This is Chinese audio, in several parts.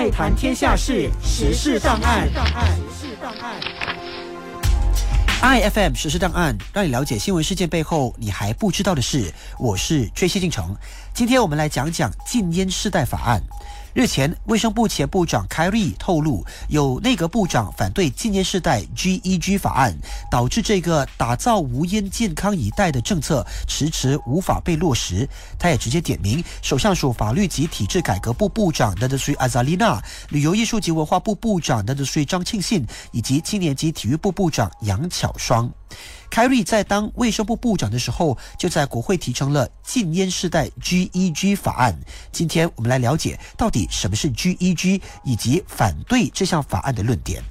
爱谈天下事，时事档案。iFM 实时档案，让你了解新闻事件背后你还不知道的事。我是追西进城，今天我们来讲讲禁烟世代法案。日前，卫生部前部长凯瑞透露，有内阁部长反对禁烟世代 GEG 法案，导致这个打造无烟健康一代的政策迟迟无法被落实。他也直接点名首相署法律及体制改革部部长德德瑞阿扎丽娜、旅游艺术及文化部部长德德瑞张庆信以及青年及体育部部长杨巧双。凯瑞在当卫生部部长的时候，就在国会提成了禁烟世代 GEG 法案。今天我们来了解到底什么是 GEG，以及反对这项法案的论点。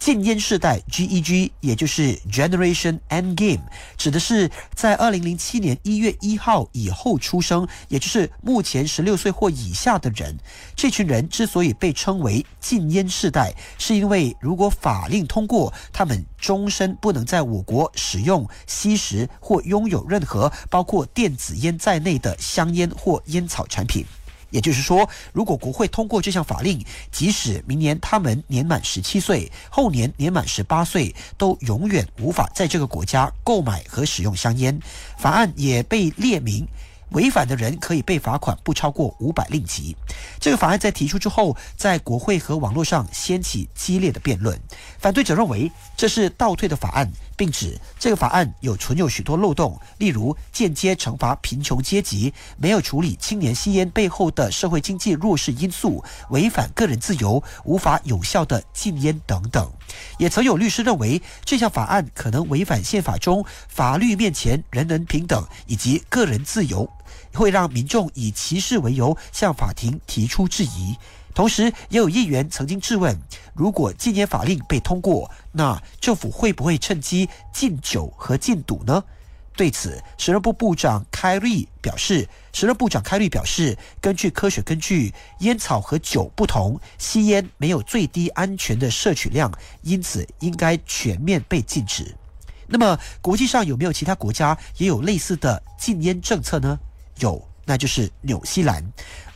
禁烟世代 GEG，也就是 Generation Endgame，指的是在二零零七年一月一号以后出生，也就是目前十六岁或以下的人。这群人之所以被称为禁烟世代，是因为如果法令通过，他们终身不能在我国使用、吸食或拥有任何包括电子烟在内的香烟或烟草产品。也就是说，如果国会通过这项法令，即使明年他们年满十七岁，后年年满十八岁，都永远无法在这个国家购买和使用香烟。法案也被列明。违反的人可以被罚款不超过五百令吉。这个法案在提出之后，在国会和网络上掀起激烈的辩论。反对者认为这是倒退的法案，并指这个法案有存有许多漏洞，例如间接惩罚贫穷阶级，没有处理青年吸烟背后的社会经济弱势因素，违反个人自由，无法有效的禁烟等等。也曾有律师认为这项法案可能违反宪法中法律面前人人平等以及个人自由。会让民众以歧视为由向法庭提出质疑，同时也有议员曾经质问：如果禁烟法令被通过，那政府会不会趁机禁酒和禁赌呢？对此，时任部部长凯瑞表示：时任部长凯瑞表示，根据科学根据，烟草和酒不同，吸烟没有最低安全的摄取量，因此应该全面被禁止。那么，国际上有没有其他国家也有类似的禁烟政策呢？有，那就是纽西兰。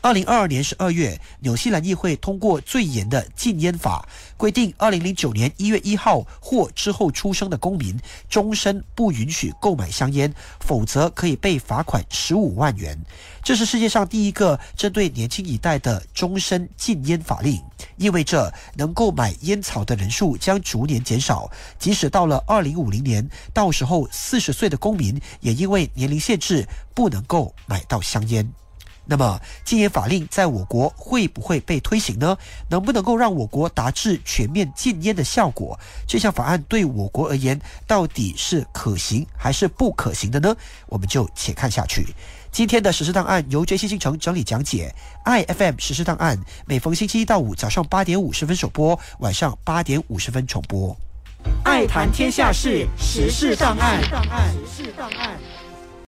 二零二二年十二月，纽西兰议会通过最严的禁烟法，规定二零零九年一月一号或之后出生的公民终身不允许购买香烟，否则可以被罚款十五万元。这是世界上第一个针对年轻一代的终身禁烟法令，意味着能够买烟草的人数将逐年减少。即使到了二零五零年，到时候四十岁的公民也因为年龄限制不能够买到香烟。那么，禁烟法令在我国会不会被推行呢？能不能够让我国达至全面禁烟的效果？这项法案对我国而言，到底是可行还是不可行的呢？我们就且看下去。今天的实事档案由杰西星城整理讲解，iFM 实事档案每逢星期一到五早上八点五十分首播，晚上八点五十分重播。爱谈天下事，时事档案。时事档案。